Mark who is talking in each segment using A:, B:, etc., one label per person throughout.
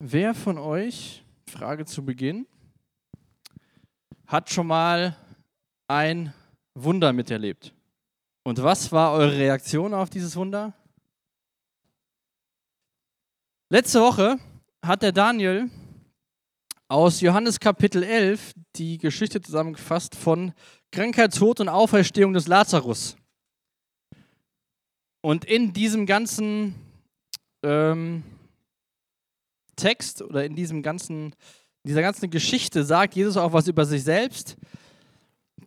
A: Wer von euch, Frage zu Beginn, hat schon mal ein Wunder miterlebt? Und was war eure Reaktion auf dieses Wunder? Letzte Woche hat der Daniel aus Johannes Kapitel 11 die Geschichte zusammengefasst von Krankheit, Tod und Auferstehung des Lazarus. Und in diesem ganzen ähm, Text oder in diesem ganzen, dieser ganzen Geschichte sagt Jesus auch was über sich selbst,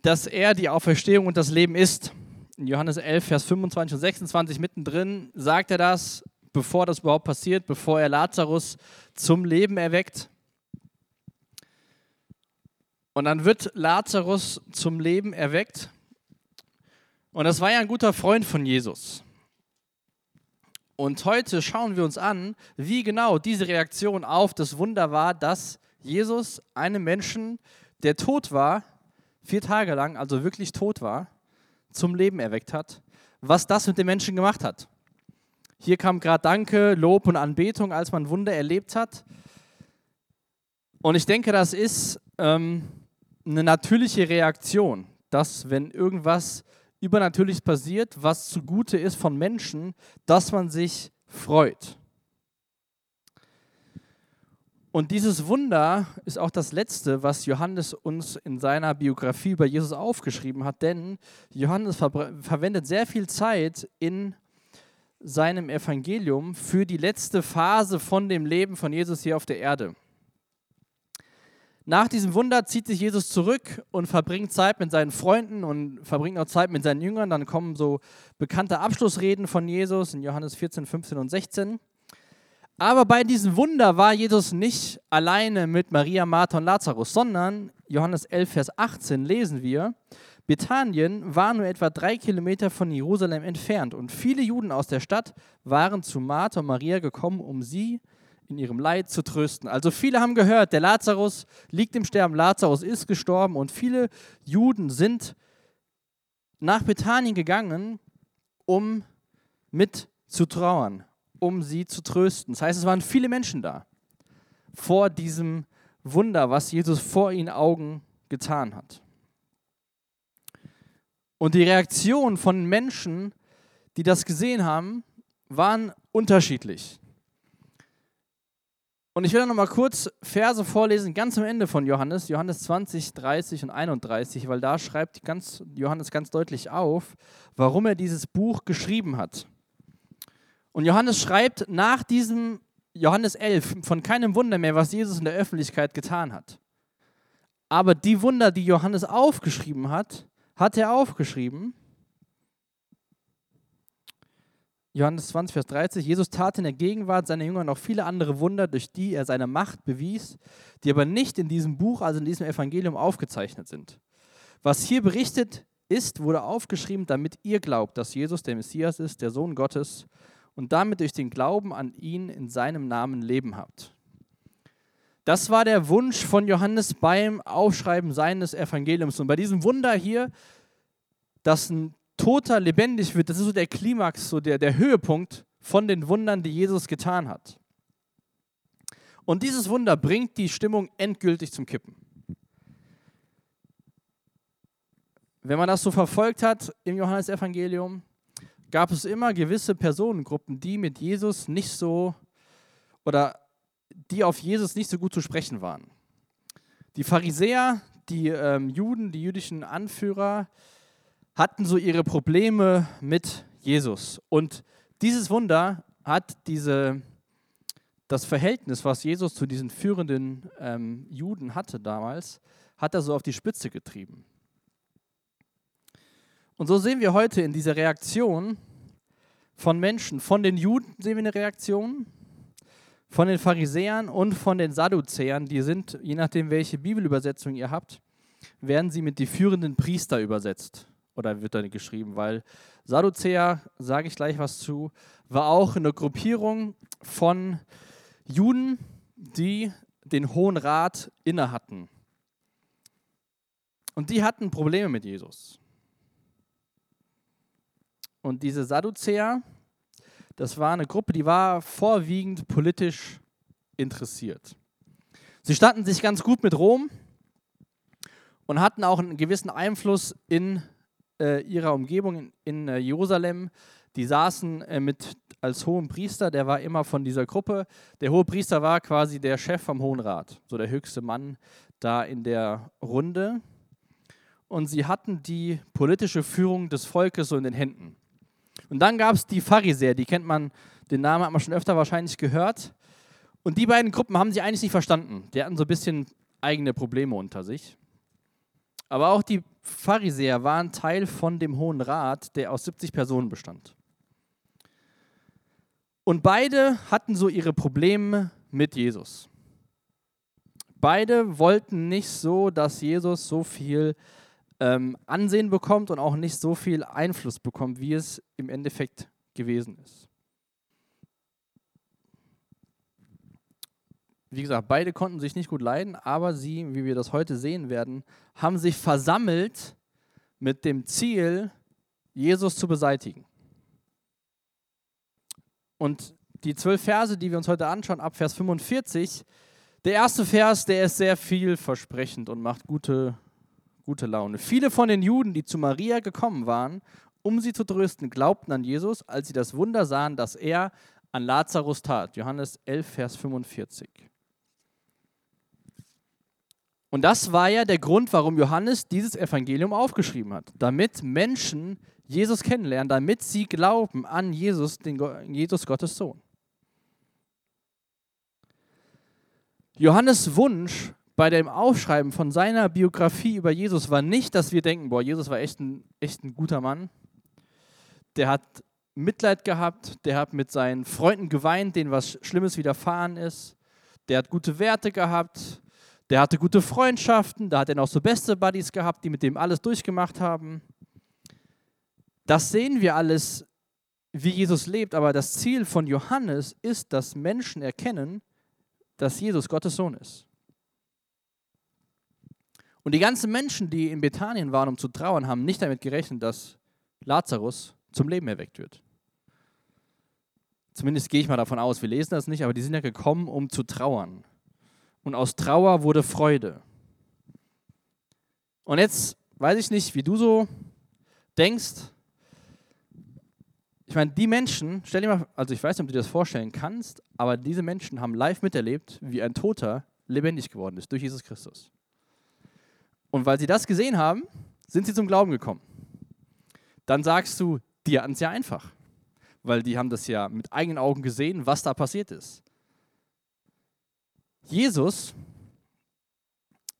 A: dass er die Auferstehung und das Leben ist. In Johannes 11, Vers 25 und 26 mittendrin sagt er das, bevor das überhaupt passiert, bevor er Lazarus zum Leben erweckt. Und dann wird Lazarus zum Leben erweckt. Und das war ja ein guter Freund von Jesus. Und heute schauen wir uns an, wie genau diese Reaktion auf das Wunder war, dass Jesus einem Menschen, der tot war, vier Tage lang, also wirklich tot war, zum Leben erweckt hat, was das mit dem Menschen gemacht hat. Hier kam gerade Danke, Lob und Anbetung, als man Wunder erlebt hat. Und ich denke, das ist ähm, eine natürliche Reaktion, dass wenn irgendwas Übernatürliches passiert, was zugute ist von Menschen, dass man sich freut. Und dieses Wunder ist auch das letzte, was Johannes uns in seiner Biografie über Jesus aufgeschrieben hat, denn Johannes ver verwendet sehr viel Zeit in seinem Evangelium für die letzte Phase von dem Leben von Jesus hier auf der Erde. Nach diesem Wunder zieht sich Jesus zurück und verbringt Zeit mit seinen Freunden und verbringt auch Zeit mit seinen Jüngern. Dann kommen so bekannte Abschlussreden von Jesus in Johannes 14, 15 und 16. Aber bei diesem Wunder war Jesus nicht alleine mit Maria, Martha und Lazarus, sondern Johannes 11, Vers 18 lesen wir, Bethanien war nur etwa drei Kilometer von Jerusalem entfernt und viele Juden aus der Stadt waren zu Martha und Maria gekommen, um sie in ihrem Leid zu trösten. Also viele haben gehört, der Lazarus liegt im Sterben, Lazarus ist gestorben und viele Juden sind nach Bethanien gegangen, um mit zu trauern, um sie zu trösten. Das heißt, es waren viele Menschen da vor diesem Wunder, was Jesus vor ihren Augen getan hat. Und die Reaktionen von Menschen, die das gesehen haben, waren unterschiedlich. Und ich will noch mal kurz Verse vorlesen, ganz am Ende von Johannes, Johannes 20, 30 und 31, weil da schreibt ganz, Johannes ganz deutlich auf, warum er dieses Buch geschrieben hat. Und Johannes schreibt nach diesem Johannes 11 von keinem Wunder mehr, was Jesus in der Öffentlichkeit getan hat. Aber die Wunder, die Johannes aufgeschrieben hat, hat er aufgeschrieben, Johannes 20, Vers 30, Jesus tat in der Gegenwart seiner Jünger noch viele andere Wunder, durch die er seine Macht bewies, die aber nicht in diesem Buch, also in diesem Evangelium aufgezeichnet sind. Was hier berichtet ist, wurde aufgeschrieben, damit ihr glaubt, dass Jesus der Messias ist, der Sohn Gottes, und damit durch den Glauben an ihn in seinem Namen Leben habt. Das war der Wunsch von Johannes beim Aufschreiben seines Evangeliums. Und bei diesem Wunder hier, dass ein Toter lebendig wird, das ist so der Klimax, so der, der Höhepunkt von den Wundern, die Jesus getan hat. Und dieses Wunder bringt die Stimmung endgültig zum Kippen. Wenn man das so verfolgt hat im Johannesevangelium, gab es immer gewisse Personengruppen, die mit Jesus nicht so oder die auf Jesus nicht so gut zu sprechen waren. Die Pharisäer, die ähm, Juden, die jüdischen Anführer, hatten so ihre Probleme mit Jesus. Und dieses Wunder hat diese, das Verhältnis, was Jesus zu diesen führenden ähm, Juden hatte damals, hat er so auf die Spitze getrieben. Und so sehen wir heute in dieser Reaktion von Menschen, von den Juden sehen wir eine Reaktion, von den Pharisäern und von den Sadduzäern, die sind, je nachdem welche Bibelübersetzung ihr habt, werden sie mit die führenden Priester übersetzt oder wird da geschrieben, weil Sadduzäer, sage ich gleich was zu, war auch eine Gruppierung von Juden, die den Hohen Rat inne hatten. Und die hatten Probleme mit Jesus. Und diese Sadduzäer, das war eine Gruppe, die war vorwiegend politisch interessiert. Sie standen sich ganz gut mit Rom und hatten auch einen gewissen Einfluss in äh, ihrer Umgebung in, in äh, Jerusalem. Die saßen äh, mit als hohen Priester, der war immer von dieser Gruppe. Der hohe Priester war quasi der Chef vom Hohen Rat, so der höchste Mann da in der Runde. Und sie hatten die politische Führung des Volkes so in den Händen. Und dann gab es die Pharisäer, die kennt man, den Namen hat man schon öfter wahrscheinlich gehört. Und die beiden Gruppen haben sie eigentlich nicht verstanden. Die hatten so ein bisschen eigene Probleme unter sich. Aber auch die Pharisäer waren Teil von dem Hohen Rat, der aus 70 Personen bestand. Und beide hatten so ihre Probleme mit Jesus. Beide wollten nicht so, dass Jesus so viel ähm, Ansehen bekommt und auch nicht so viel Einfluss bekommt, wie es im Endeffekt gewesen ist. Wie gesagt, beide konnten sich nicht gut leiden, aber sie, wie wir das heute sehen werden, haben sich versammelt mit dem Ziel, Jesus zu beseitigen. Und die zwölf Verse, die wir uns heute anschauen, ab Vers 45, der erste Vers, der ist sehr vielversprechend und macht gute, gute Laune. Viele von den Juden, die zu Maria gekommen waren, um sie zu trösten, glaubten an Jesus, als sie das Wunder sahen, das er an Lazarus tat. Johannes 11, Vers 45. Und das war ja der Grund, warum Johannes dieses Evangelium aufgeschrieben hat, damit Menschen Jesus kennenlernen, damit sie glauben an Jesus, den Jesus Gottes Sohn. Johannes Wunsch bei dem Aufschreiben von seiner Biografie über Jesus war nicht, dass wir denken, boah, Jesus war echt ein, echt ein guter Mann. Der hat Mitleid gehabt, der hat mit seinen Freunden geweint, denen was Schlimmes widerfahren ist. Der hat gute Werte gehabt, der hatte gute Freundschaften, da hat er noch so beste Buddies gehabt, die mit dem alles durchgemacht haben. Das sehen wir alles, wie Jesus lebt, aber das Ziel von Johannes ist, dass Menschen erkennen, dass Jesus Gottes Sohn ist. Und die ganzen Menschen, die in Bethanien waren, um zu trauern, haben nicht damit gerechnet, dass Lazarus zum Leben erweckt wird. Zumindest gehe ich mal davon aus, wir lesen das nicht, aber die sind ja gekommen, um zu trauern. Und aus Trauer wurde Freude. Und jetzt weiß ich nicht, wie du so denkst, ich meine, die Menschen, stell dir mal, also ich weiß nicht, ob du dir das vorstellen kannst, aber diese Menschen haben live miterlebt, wie ein Toter lebendig geworden ist durch Jesus Christus. Und weil sie das gesehen haben, sind sie zum Glauben gekommen. Dann sagst du, die hatten es ja einfach, weil die haben das ja mit eigenen Augen gesehen, was da passiert ist. Jesus,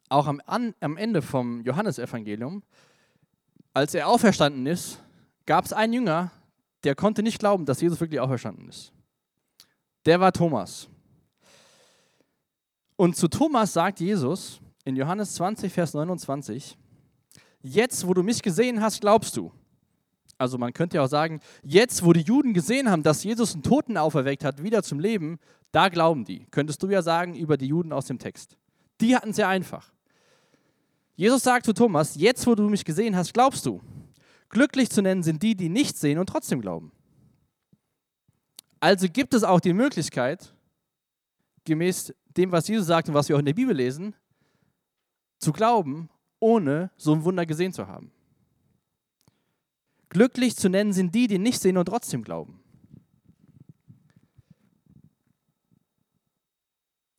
A: auch am, am Ende vom Johannesevangelium, als er auferstanden ist, gab es einen Jünger, der konnte nicht glauben, dass Jesus wirklich auferstanden ist. Der war Thomas. Und zu Thomas sagt Jesus in Johannes 20, Vers 29, jetzt, wo du mich gesehen hast, glaubst du. Also man könnte ja auch sagen, jetzt, wo die Juden gesehen haben, dass Jesus einen Toten auferweckt hat, wieder zum Leben, da glauben die. Könntest du ja sagen über die Juden aus dem Text. Die hatten es sehr einfach. Jesus sagt zu Thomas, jetzt, wo du mich gesehen hast, glaubst du. Glücklich zu nennen sind die, die nicht sehen und trotzdem glauben. Also gibt es auch die Möglichkeit, gemäß dem, was Jesus sagt und was wir auch in der Bibel lesen, zu glauben, ohne so ein Wunder gesehen zu haben. Glücklich zu nennen sind die, die nicht sehen und trotzdem glauben.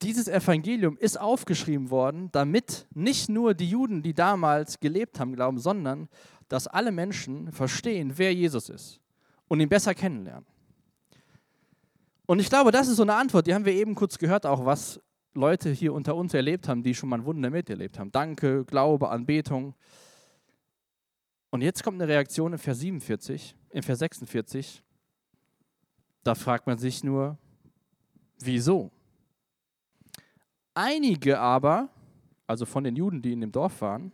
A: Dieses Evangelium ist aufgeschrieben worden, damit nicht nur die Juden, die damals gelebt haben, glauben, sondern dass alle Menschen verstehen, wer Jesus ist und ihn besser kennenlernen. Und ich glaube, das ist so eine Antwort, die haben wir eben kurz gehört, auch was Leute hier unter uns erlebt haben, die schon mal ein Wunder miterlebt haben. Danke, Glaube, Anbetung. Und jetzt kommt eine Reaktion in Vers 47, in Vers 46. Da fragt man sich nur, wieso? Einige aber, also von den Juden, die in dem Dorf waren,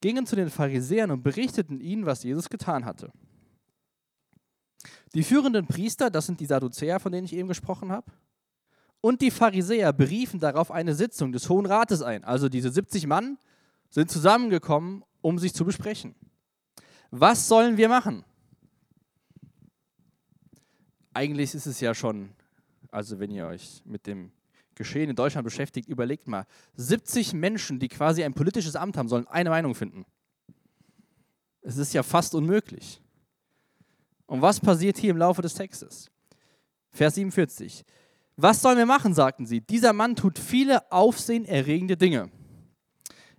A: gingen zu den Pharisäern und berichteten ihnen, was Jesus getan hatte. Die führenden Priester, das sind die Sadduzäer, von denen ich eben gesprochen habe, und die Pharisäer beriefen darauf eine Sitzung des Hohen Rates ein. Also diese 70 Mann sind zusammengekommen, um sich zu besprechen. Was sollen wir machen? Eigentlich ist es ja schon, also wenn ihr euch mit dem Geschehen in Deutschland beschäftigt, überlegt mal, 70 Menschen, die quasi ein politisches Amt haben, sollen eine Meinung finden. Es ist ja fast unmöglich. Und was passiert hier im Laufe des Textes? Vers 47. Was sollen wir machen, sagten sie. Dieser Mann tut viele aufsehenerregende Dinge.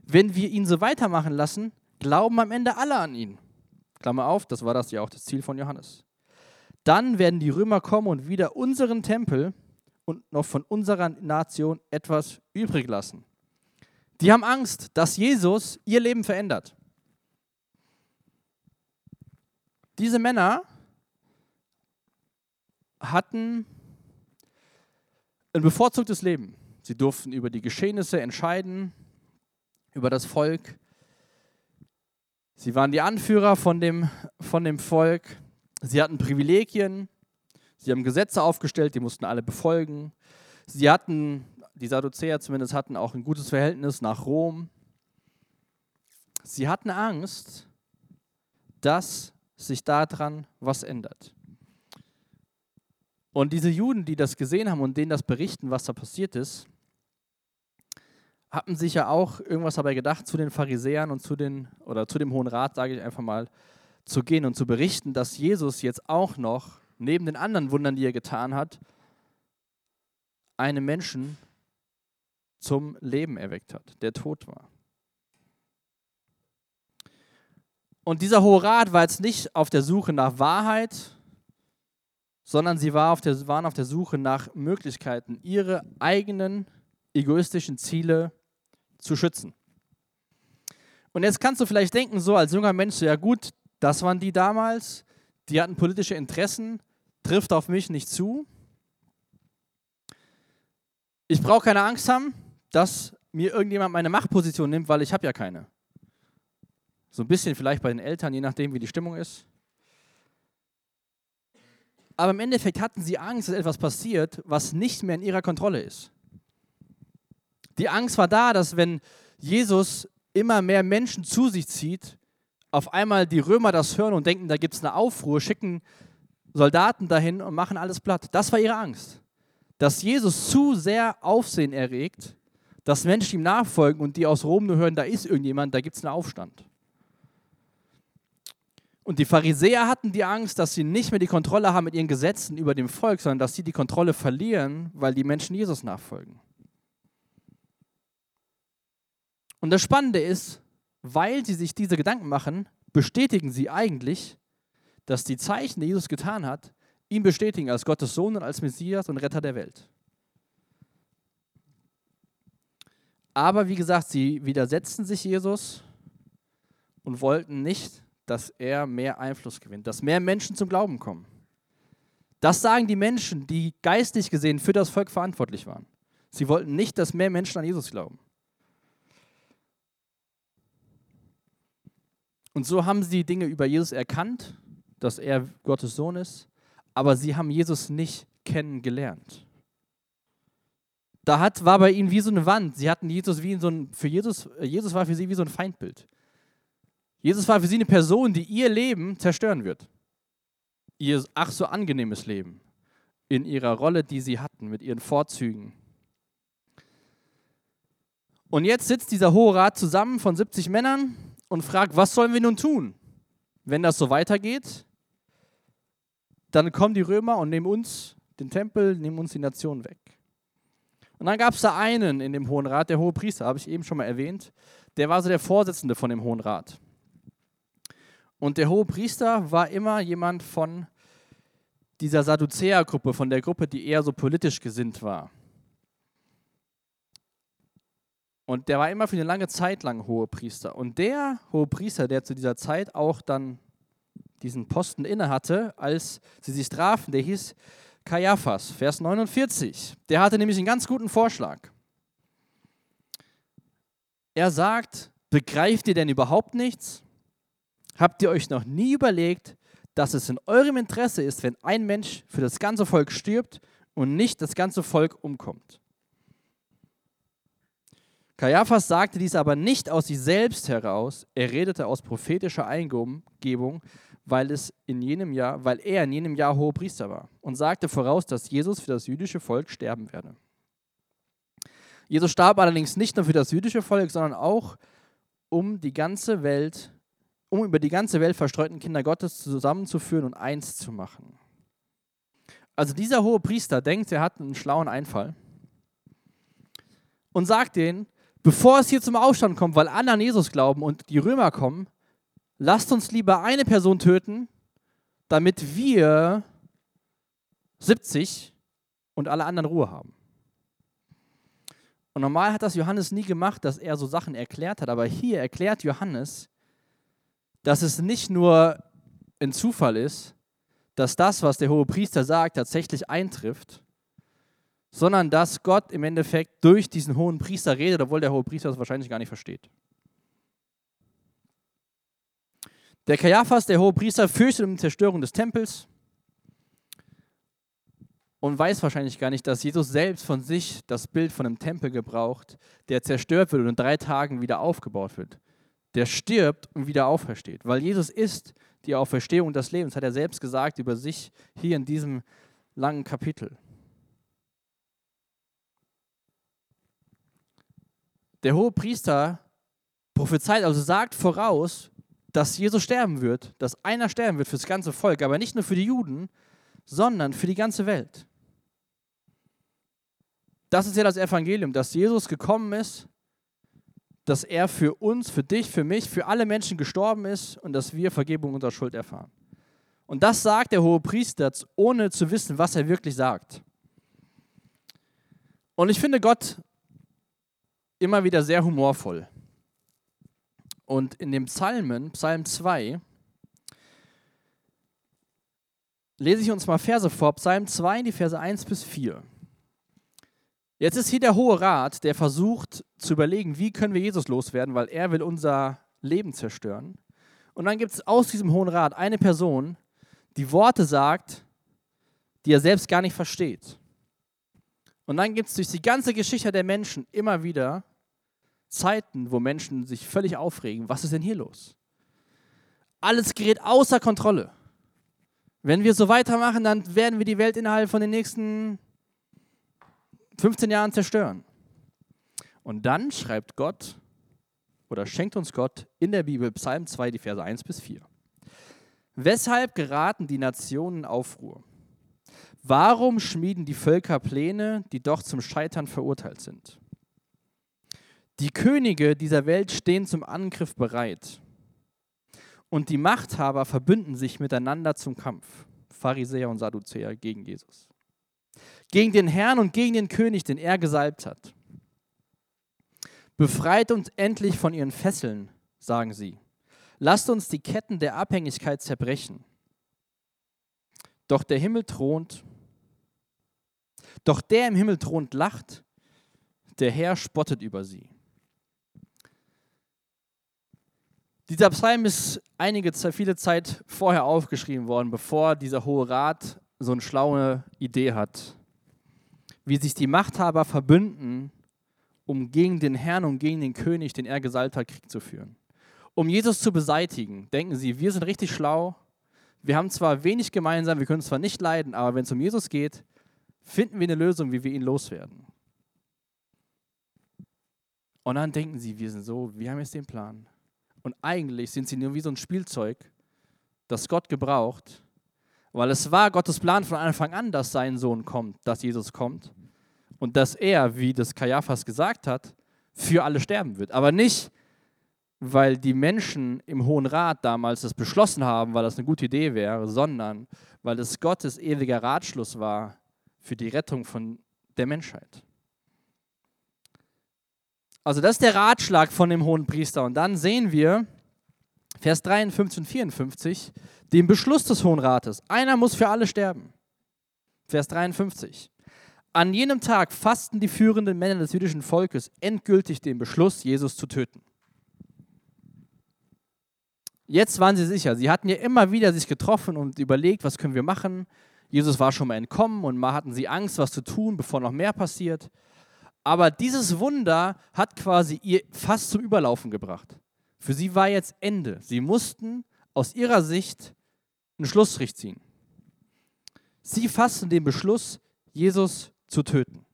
A: Wenn wir ihn so weitermachen lassen, glauben am Ende alle an ihn. Klammer auf, das war das ja auch das Ziel von Johannes. Dann werden die Römer kommen und wieder unseren Tempel und noch von unserer Nation etwas übrig lassen. Die haben Angst, dass Jesus ihr Leben verändert. Diese Männer hatten ein bevorzugtes Leben. Sie durften über die Geschehnisse entscheiden, über das Volk. Sie waren die Anführer von dem, von dem Volk. Sie hatten Privilegien. Sie haben Gesetze aufgestellt, die mussten alle befolgen. Sie hatten, die Sadduzäer zumindest, hatten auch ein gutes Verhältnis nach Rom. Sie hatten Angst, dass sich daran was ändert. Und diese Juden, die das gesehen haben und denen das berichten, was da passiert ist, hatten sich ja auch irgendwas dabei gedacht, zu den Pharisäern und zu den, oder zu dem Hohen Rat, sage ich einfach mal, zu gehen und zu berichten, dass Jesus jetzt auch noch, neben den anderen Wundern, die er getan hat, einen Menschen zum Leben erweckt hat, der tot war. Und dieser Hohe Rat war jetzt nicht auf der Suche nach Wahrheit, sondern sie war auf der, waren auf der Suche nach Möglichkeiten, ihre eigenen egoistischen Ziele zu schützen. Und jetzt kannst du vielleicht denken, so als junger Mensch, ja gut, das waren die damals, die hatten politische Interessen, trifft auf mich nicht zu. Ich brauche keine Angst haben, dass mir irgendjemand meine Machtposition nimmt, weil ich habe ja keine. So ein bisschen vielleicht bei den Eltern, je nachdem, wie die Stimmung ist. Aber im Endeffekt hatten sie Angst, dass etwas passiert, was nicht mehr in ihrer Kontrolle ist. Die Angst war da, dass wenn Jesus immer mehr Menschen zu sich zieht, auf einmal die Römer das hören und denken, da gibt es eine Aufruhr, schicken Soldaten dahin und machen alles platt. Das war ihre Angst. Dass Jesus zu sehr Aufsehen erregt, dass Menschen ihm nachfolgen und die aus Rom nur hören, da ist irgendjemand, da gibt es einen Aufstand. Und die Pharisäer hatten die Angst, dass sie nicht mehr die Kontrolle haben mit ihren Gesetzen über dem Volk, sondern dass sie die Kontrolle verlieren, weil die Menschen Jesus nachfolgen. Und das Spannende ist, weil sie sich diese Gedanken machen, bestätigen sie eigentlich, dass die Zeichen, die Jesus getan hat, ihn bestätigen als Gottes Sohn und als Messias und Retter der Welt. Aber wie gesagt, sie widersetzten sich Jesus und wollten nicht, dass er mehr Einfluss gewinnt, dass mehr Menschen zum Glauben kommen. Das sagen die Menschen, die geistlich gesehen für das Volk verantwortlich waren. Sie wollten nicht, dass mehr Menschen an Jesus glauben. Und so haben sie die Dinge über Jesus erkannt, dass er Gottes Sohn ist, aber sie haben Jesus nicht kennengelernt. Da hat, war bei ihnen wie so eine Wand. Sie hatten Jesus wie so ein, für Jesus, Jesus war für sie wie so ein Feindbild. Jesus war für sie eine Person, die ihr Leben zerstören wird. Ihr ach so angenehmes Leben in ihrer Rolle, die sie hatten, mit ihren Vorzügen. Und jetzt sitzt dieser Hohe Rat zusammen von 70 Männern und fragt, was sollen wir nun tun? Wenn das so weitergeht, dann kommen die Römer und nehmen uns den Tempel, nehmen uns die Nation weg. Und dann gab es da einen in dem Hohen Rat, der Hohe Priester, habe ich eben schon mal erwähnt, der war so der Vorsitzende von dem Hohen Rat. Und der hohe Priester war immer jemand von dieser Sadduzäergruppe, von der Gruppe, die eher so politisch gesinnt war. Und der war immer für eine lange Zeit lang hohe Priester. Und der hohe Priester, der zu dieser Zeit auch dann diesen Posten innehatte, als sie sich trafen, der hieß Kaiaphas, Vers 49. Der hatte nämlich einen ganz guten Vorschlag. Er sagt, begreift ihr denn überhaupt nichts? Habt ihr euch noch nie überlegt, dass es in eurem Interesse ist, wenn ein Mensch für das ganze Volk stirbt und nicht das ganze Volk umkommt? Kaiaphas sagte dies aber nicht aus sich selbst heraus, er redete aus prophetischer Eingebung, weil, es in jenem Jahr, weil er in jenem Jahr hoher Priester war und sagte voraus, dass Jesus für das jüdische Volk sterben werde. Jesus starb allerdings nicht nur für das jüdische Volk, sondern auch um die ganze Welt, um über die ganze Welt verstreuten Kinder Gottes zusammenzuführen und eins zu machen. Also dieser hohe Priester denkt, er hat einen schlauen Einfall und sagt denen, bevor es hier zum Aufstand kommt, weil alle an Jesus glauben und die Römer kommen, lasst uns lieber eine Person töten, damit wir 70 und alle anderen Ruhe haben. Und normal hat das Johannes nie gemacht, dass er so Sachen erklärt hat, aber hier erklärt Johannes, dass es nicht nur ein Zufall ist, dass das, was der hohe Priester sagt, tatsächlich eintrifft, sondern dass Gott im Endeffekt durch diesen hohen Priester redet, obwohl der hohe Priester das wahrscheinlich gar nicht versteht. Der Kaiaphas, der hohe Priester, fürchtet um die Zerstörung des Tempels und weiß wahrscheinlich gar nicht, dass Jesus selbst von sich das Bild von einem Tempel gebraucht, der zerstört wird und in drei Tagen wieder aufgebaut wird. Der stirbt und wieder aufersteht. Weil Jesus ist die Auferstehung des Lebens, hat er selbst gesagt über sich hier in diesem langen Kapitel. Der hohe Priester prophezeit, also sagt voraus, dass Jesus sterben wird, dass einer sterben wird für das ganze Volk, aber nicht nur für die Juden, sondern für die ganze Welt. Das ist ja das Evangelium, dass Jesus gekommen ist, dass er für uns, für dich, für mich, für alle Menschen gestorben ist und dass wir Vergebung unserer Schuld erfahren. Und das sagt der hohe Priester, ohne zu wissen, was er wirklich sagt. Und ich finde Gott immer wieder sehr humorvoll. Und in dem Psalmen, Psalm 2, lese ich uns mal Verse vor, Psalm 2, die Verse 1 bis 4. Jetzt ist hier der Hohe Rat, der versucht zu überlegen, wie können wir Jesus loswerden, weil er will unser Leben zerstören. Und dann gibt es aus diesem Hohen Rat eine Person, die Worte sagt, die er selbst gar nicht versteht. Und dann gibt es durch die ganze Geschichte der Menschen immer wieder Zeiten, wo Menschen sich völlig aufregen. Was ist denn hier los? Alles gerät außer Kontrolle. Wenn wir so weitermachen, dann werden wir die Welt innerhalb von den nächsten 15 Jahren zerstören. Und dann schreibt Gott oder schenkt uns Gott in der Bibel Psalm 2, die Verse 1 bis 4. Weshalb geraten die Nationen in Aufruhr? Warum schmieden die Völker Pläne, die doch zum Scheitern verurteilt sind? Die Könige dieser Welt stehen zum Angriff bereit. Und die Machthaber verbünden sich miteinander zum Kampf. Pharisäer und Sadduzäer gegen Jesus gegen den Herrn und gegen den König, den er gesalbt hat. Befreit uns endlich von ihren Fesseln, sagen sie. Lasst uns die Ketten der Abhängigkeit zerbrechen. Doch der Himmel thront, doch der im Himmel thront lacht, der Herr spottet über sie. Dieser Psalm ist einige viele Zeit vorher aufgeschrieben worden, bevor dieser Hohe Rat so eine schlaue Idee hat, wie sich die Machthaber verbünden, um gegen den Herrn und gegen den König, den er gesalbt hat, Krieg zu führen. Um Jesus zu beseitigen, denken sie, wir sind richtig schlau, wir haben zwar wenig gemeinsam, wir können zwar nicht leiden, aber wenn es um Jesus geht, finden wir eine Lösung, wie wir ihn loswerden. Und dann denken sie, wir sind so, wir haben jetzt den Plan. Und eigentlich sind sie nur wie so ein Spielzeug, das Gott gebraucht, weil es war Gottes Plan von Anfang an, dass sein Sohn kommt, dass Jesus kommt. Und dass er, wie das Kaiaphas gesagt hat, für alle sterben wird. Aber nicht, weil die Menschen im Hohen Rat damals das beschlossen haben, weil das eine gute Idee wäre, sondern weil es Gottes ewiger Ratschluss war für die Rettung von der Menschheit. Also das ist der Ratschlag von dem hohen Priester. Und dann sehen wir, Vers 53 und 54, den Beschluss des Hohen Rates. Einer muss für alle sterben. Vers 53. An jenem Tag fassten die führenden Männer des jüdischen Volkes endgültig den Beschluss, Jesus zu töten. Jetzt waren sie sicher. Sie hatten ja immer wieder sich getroffen und überlegt, was können wir machen. Jesus war schon mal entkommen und mal hatten sie Angst, was zu tun, bevor noch mehr passiert. Aber dieses Wunder hat quasi ihr fast zum Überlaufen gebracht. Für sie war jetzt Ende. Sie mussten aus ihrer Sicht einen Schlussstrich ziehen. Sie fassten den Beschluss, Jesus zu töten.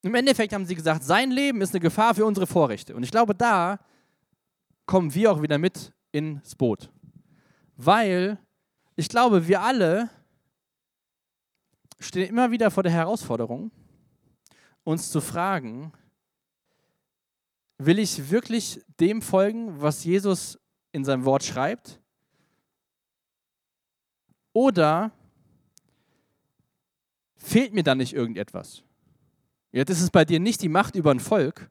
A: Im Endeffekt haben sie gesagt, sein Leben ist eine Gefahr für unsere Vorrechte. Und ich glaube, da kommen wir auch wieder mit ins Boot. Weil ich glaube, wir alle stehen immer wieder vor der Herausforderung, uns zu fragen, will ich wirklich dem folgen, was Jesus in seinem Wort schreibt? Oder fehlt mir da nicht irgendetwas? Jetzt ist es bei dir nicht die Macht über ein Volk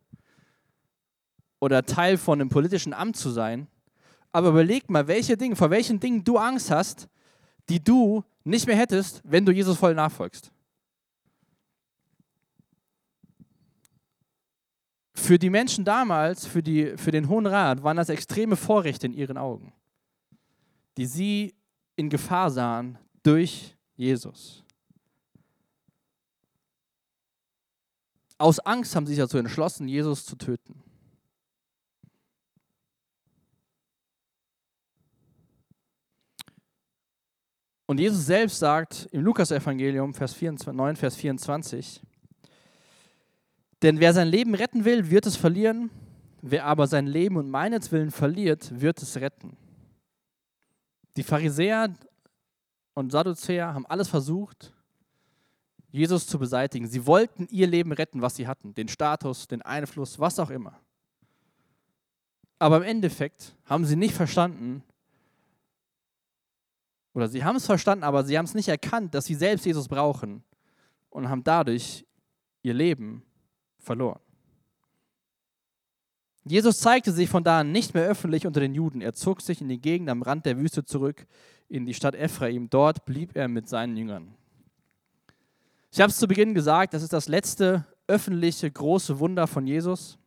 A: oder Teil von einem politischen Amt zu sein, aber überleg mal, welche Dinge, vor welchen Dingen du Angst hast, die du nicht mehr hättest, wenn du Jesus voll nachfolgst. Für die Menschen damals, für, die, für den Hohen Rat, waren das extreme Vorrechte in ihren Augen, die sie in Gefahr sahen durch Jesus. Aus Angst haben sie sich dazu entschlossen, Jesus zu töten. Und Jesus selbst sagt im Lukas-Evangelium, Vers 24, 9, Vers 24, denn wer sein Leben retten will, wird es verlieren, wer aber sein Leben und meinetwillen verliert, wird es retten. Die Pharisäer und Sadduzäer haben alles versucht, Jesus zu beseitigen. Sie wollten ihr Leben retten, was sie hatten, den Status, den Einfluss, was auch immer. Aber im Endeffekt haben sie nicht verstanden, oder sie haben es verstanden, aber sie haben es nicht erkannt, dass sie selbst Jesus brauchen und haben dadurch ihr Leben verloren. Jesus zeigte sich von da an nicht mehr öffentlich unter den Juden. Er zog sich in die Gegend am Rand der Wüste zurück, in die Stadt Ephraim. Dort blieb er mit seinen Jüngern. Ich habe es zu Beginn gesagt, das ist das letzte öffentliche große Wunder von Jesus.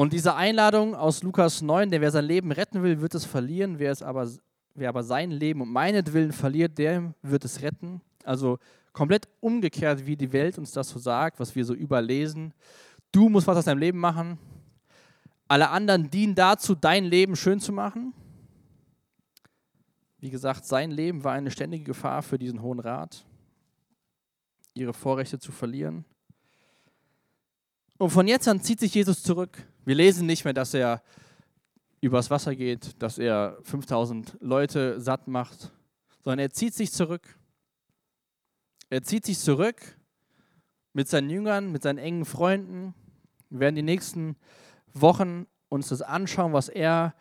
A: Und diese Einladung aus Lukas 9, der wer sein Leben retten will, wird es verlieren. Wer, es aber, wer aber sein Leben um meinetwillen verliert, der wird es retten. Also komplett umgekehrt, wie die Welt uns das so sagt, was wir so überlesen. Du musst was aus deinem Leben machen. Alle anderen dienen dazu, dein Leben schön zu machen. Wie gesagt, sein Leben war eine ständige Gefahr für diesen Hohen Rat, ihre Vorrechte zu verlieren. Und von jetzt an zieht sich Jesus zurück. Wir lesen nicht mehr, dass er übers Wasser geht, dass er 5000 Leute satt macht, sondern er zieht sich zurück. Er zieht sich zurück mit seinen Jüngern, mit seinen engen Freunden. Wir werden die nächsten Wochen uns das anschauen, was er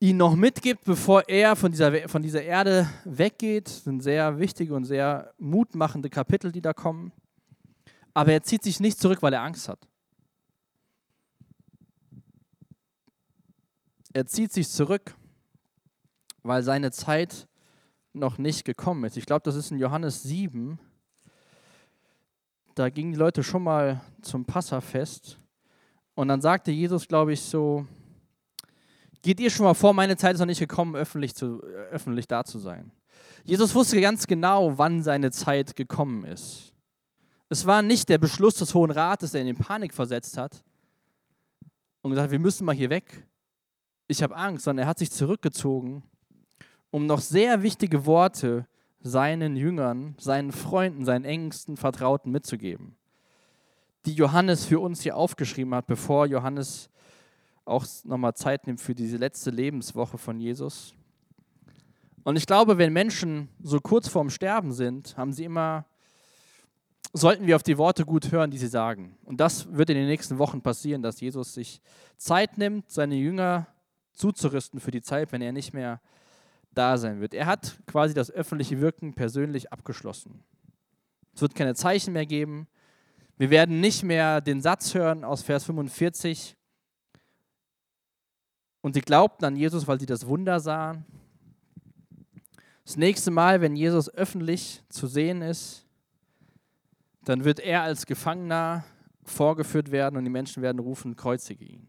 A: ihnen noch mitgibt, bevor er von dieser, von dieser Erde weggeht. Das sind sehr wichtige und sehr mutmachende Kapitel, die da kommen. Aber er zieht sich nicht zurück, weil er Angst hat. Er zieht sich zurück, weil seine Zeit noch nicht gekommen ist. Ich glaube, das ist in Johannes 7. Da gingen die Leute schon mal zum Passafest. Und dann sagte Jesus, glaube ich, so, geht ihr schon mal vor, meine Zeit ist noch nicht gekommen, öffentlich, zu, öffentlich da zu sein. Jesus wusste ganz genau, wann seine Zeit gekommen ist. Es war nicht der Beschluss des Hohen Rates, der ihn in Panik versetzt hat und gesagt, wir müssen mal hier weg. Ich habe Angst, sondern er hat sich zurückgezogen, um noch sehr wichtige Worte seinen Jüngern, seinen Freunden, seinen engsten Vertrauten mitzugeben, die Johannes für uns hier aufgeschrieben hat, bevor Johannes auch nochmal Zeit nimmt für diese letzte Lebenswoche von Jesus. Und ich glaube, wenn Menschen so kurz vorm Sterben sind, haben sie immer sollten wir auf die Worte gut hören, die sie sagen. Und das wird in den nächsten Wochen passieren, dass Jesus sich Zeit nimmt, seine Jünger zuzurüsten für die Zeit, wenn er nicht mehr da sein wird. Er hat quasi das öffentliche Wirken persönlich abgeschlossen. Es wird keine Zeichen mehr geben. Wir werden nicht mehr den Satz hören aus Vers 45. Und sie glaubten an Jesus, weil sie das Wunder sahen. Das nächste Mal, wenn Jesus öffentlich zu sehen ist, dann wird er als Gefangener vorgeführt werden und die Menschen werden rufen, kreuzige ihn.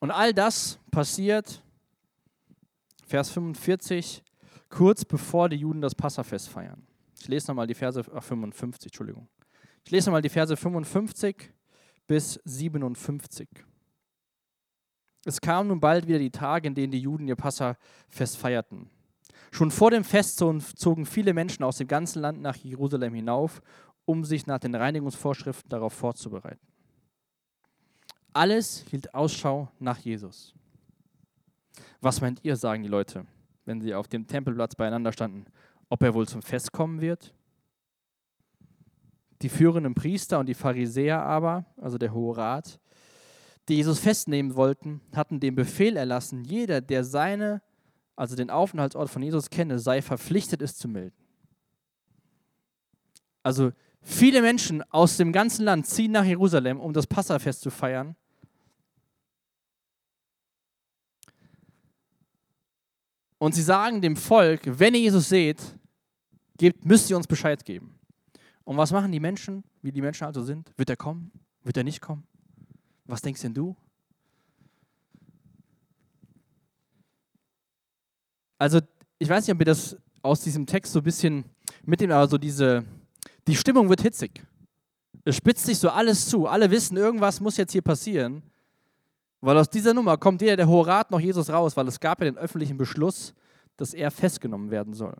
A: Und all das passiert, Vers 45, kurz bevor die Juden das Passafest feiern. Ich lese nochmal die Verse, ach 55, Entschuldigung. Ich lese nochmal die Verse 55 bis 57. Es kamen nun bald wieder die Tage, in denen die Juden ihr Passafest feierten. Schon vor dem Fest zogen viele Menschen aus dem ganzen Land nach Jerusalem hinauf, um sich nach den Reinigungsvorschriften darauf vorzubereiten. Alles hielt Ausschau nach Jesus. Was meint ihr, sagen die Leute, wenn sie auf dem Tempelplatz beieinander standen, ob er wohl zum Fest kommen wird? Die führenden Priester und die Pharisäer aber, also der Hohe Rat, die Jesus festnehmen wollten, hatten den Befehl erlassen, jeder, der seine, also den Aufenthaltsort von Jesus kenne, sei verpflichtet, es zu melden. Also viele Menschen aus dem ganzen Land ziehen nach Jerusalem, um das Passafest zu feiern. Und sie sagen dem Volk, wenn ihr Jesus seht, gebt, müsst ihr uns Bescheid geben. Und was machen die Menschen, wie die Menschen also sind? Wird er kommen? Wird er nicht kommen? Was denkst denn du? Also, ich weiß nicht, ob ihr das aus diesem Text so ein bisschen mitnehmt, aber so diese, die Stimmung wird hitzig. Es spitzt sich so alles zu. Alle wissen, irgendwas muss jetzt hier passieren. Weil aus dieser Nummer kommt weder der Hohe Rat noch Jesus raus, weil es gab ja den öffentlichen Beschluss, dass er festgenommen werden soll.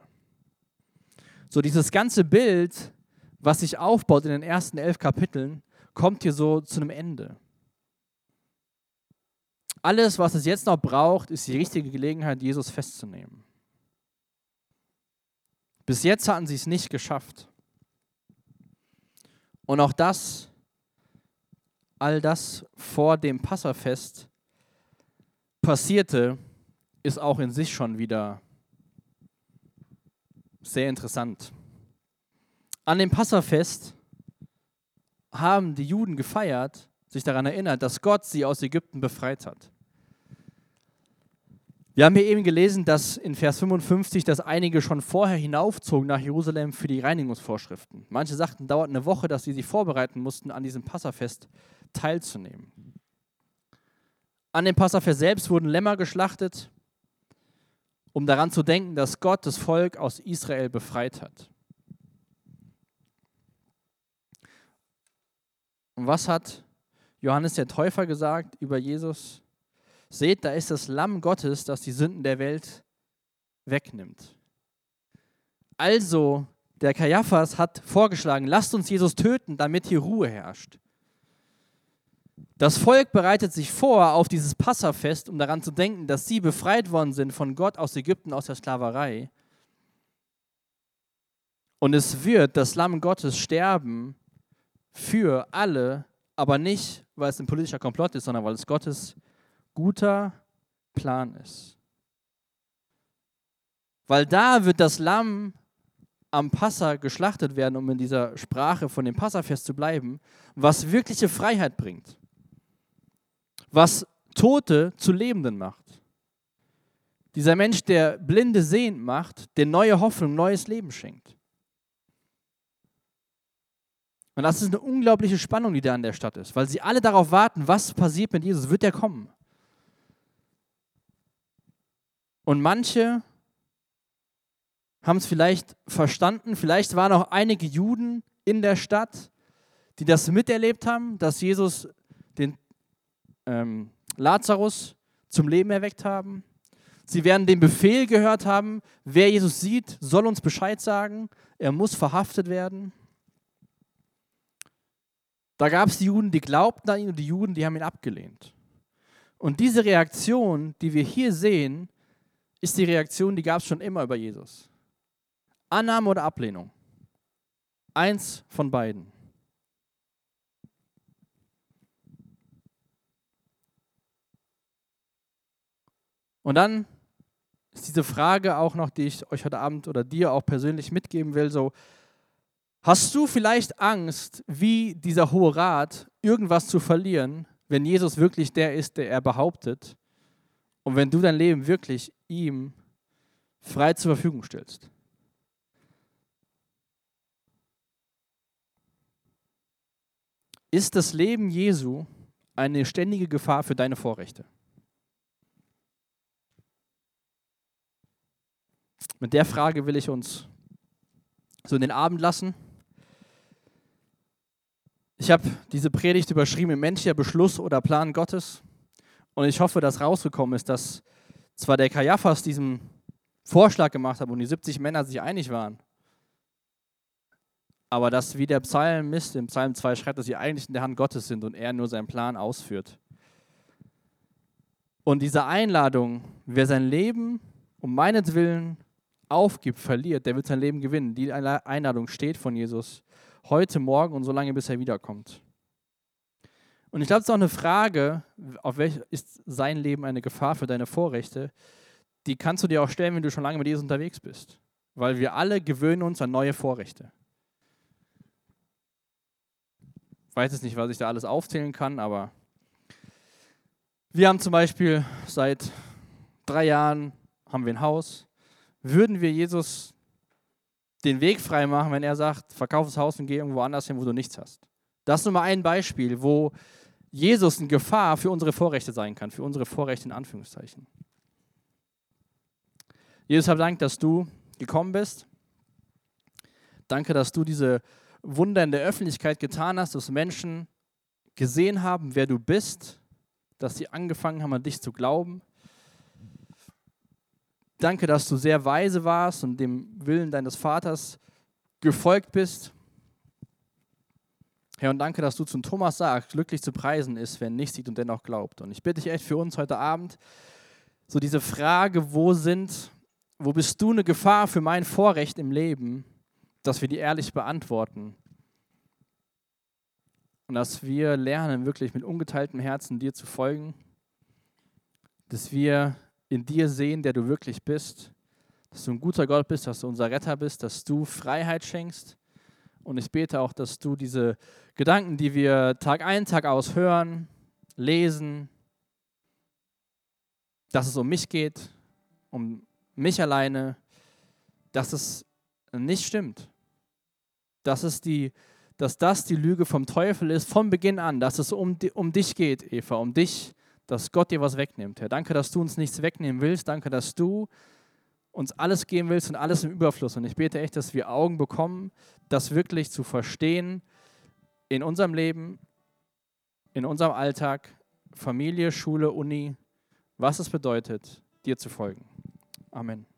A: So dieses ganze Bild, was sich aufbaut in den ersten elf Kapiteln, kommt hier so zu einem Ende. Alles, was es jetzt noch braucht, ist die richtige Gelegenheit, Jesus festzunehmen. Bis jetzt hatten sie es nicht geschafft. Und auch das, all das vor dem Passafest passierte, ist auch in sich schon wieder sehr interessant. An dem Passafest haben die Juden gefeiert, sich daran erinnert, dass Gott sie aus Ägypten befreit hat. Wir haben hier eben gelesen, dass in Vers 55, dass einige schon vorher hinaufzogen nach Jerusalem für die Reinigungsvorschriften. Manche sagten, dauert eine Woche, dass sie sich vorbereiten mussten, an diesem Passafest teilzunehmen. An dem Passafest selbst wurden Lämmer geschlachtet, um daran zu denken, dass Gott das Volk aus Israel befreit hat. Und was hat Johannes der Täufer gesagt über Jesus? Seht, da ist das Lamm Gottes, das die Sünden der Welt wegnimmt. Also, der Kaiaphas hat vorgeschlagen, lasst uns Jesus töten, damit hier Ruhe herrscht. Das Volk bereitet sich vor auf dieses Passafest, um daran zu denken, dass sie befreit worden sind von Gott aus Ägypten, aus der Sklaverei. Und es wird das Lamm Gottes sterben für alle, aber nicht, weil es ein politischer Komplott ist, sondern weil es Gottes guter Plan ist. Weil da wird das Lamm am Passa geschlachtet werden, um in dieser Sprache von dem Passafest zu bleiben, was wirkliche Freiheit bringt was Tote zu Lebenden macht. Dieser Mensch, der Blinde sehend macht, der neue Hoffnung, neues Leben schenkt. Und das ist eine unglaubliche Spannung, die da an der Stadt ist, weil sie alle darauf warten, was passiert mit Jesus, wird er kommen? Und manche haben es vielleicht verstanden, vielleicht waren auch einige Juden in der Stadt, die das miterlebt haben, dass Jesus den ähm, Lazarus zum Leben erweckt haben. Sie werden den Befehl gehört haben, wer Jesus sieht, soll uns Bescheid sagen. Er muss verhaftet werden. Da gab es die Juden, die glaubten an ihn und die Juden, die haben ihn abgelehnt. Und diese Reaktion, die wir hier sehen, ist die Reaktion, die gab es schon immer über Jesus. Annahme oder Ablehnung. Eins von beiden. Und dann ist diese Frage auch noch, die ich euch heute Abend oder dir auch persönlich mitgeben will, so, hast du vielleicht Angst, wie dieser Hohe Rat, irgendwas zu verlieren, wenn Jesus wirklich der ist, der er behauptet und wenn du dein Leben wirklich ihm frei zur Verfügung stellst? Ist das Leben Jesu eine ständige Gefahr für deine Vorrechte? Mit der Frage will ich uns so in den Abend lassen. Ich habe diese Predigt überschrieben, menschlicher Beschluss oder Plan Gottes. Und ich hoffe, dass rausgekommen ist, dass zwar der Kaiaphas diesem Vorschlag gemacht habe und die 70 Männer sich einig waren. Aber dass, wie der Psalmist im Psalm 2 schreibt, dass sie eigentlich in der Hand Gottes sind und er nur seinen Plan ausführt. Und diese Einladung, wer sein Leben um meinetwillen aufgibt, verliert, der wird sein Leben gewinnen. Die Einladung steht von Jesus heute, morgen und so lange, bis er wiederkommt. Und ich glaube, es ist auch eine Frage, auf welche ist sein Leben eine Gefahr für deine Vorrechte? Die kannst du dir auch stellen, wenn du schon lange mit Jesus unterwegs bist. Weil wir alle gewöhnen uns an neue Vorrechte. Ich weiß jetzt nicht, was ich da alles aufzählen kann, aber wir haben zum Beispiel seit drei Jahren haben wir ein Haus. Würden wir Jesus den Weg frei machen, wenn er sagt, verkauf das Haus und geh irgendwo anders hin, wo du nichts hast? Das ist nur mal ein Beispiel, wo Jesus eine Gefahr für unsere Vorrechte sein kann, für unsere Vorrechte in Anführungszeichen. Jesus, hab Dank, dass du gekommen bist. Danke, dass du diese Wunder in der Öffentlichkeit getan hast, dass Menschen gesehen haben, wer du bist, dass sie angefangen haben, an dich zu glauben. Danke, dass du sehr weise warst und dem Willen deines Vaters gefolgt bist. Herr, und danke, dass du zum Thomas sagst, glücklich zu preisen ist, wer nicht sieht und dennoch glaubt. Und ich bitte dich echt für uns heute Abend, so diese Frage, wo sind, wo bist du eine Gefahr für mein Vorrecht im Leben, dass wir die ehrlich beantworten. Und dass wir lernen, wirklich mit ungeteiltem Herzen dir zu folgen. Dass wir in dir sehen, der du wirklich bist. Dass du ein guter Gott bist, dass du unser Retter bist, dass du Freiheit schenkst und ich bete auch, dass du diese Gedanken, die wir Tag ein, Tag aus hören, lesen, dass es um mich geht, um mich alleine, dass es nicht stimmt. Dass, es die, dass das die Lüge vom Teufel ist, von Beginn an, dass es um, um dich geht, Eva, um dich, dass Gott dir was wegnimmt. Herr, danke, dass du uns nichts wegnehmen willst. Danke, dass du uns alles geben willst und alles im Überfluss. Und ich bete echt, dass wir Augen bekommen, das wirklich zu verstehen in unserem Leben, in unserem Alltag, Familie, Schule, Uni, was es bedeutet, dir zu folgen. Amen.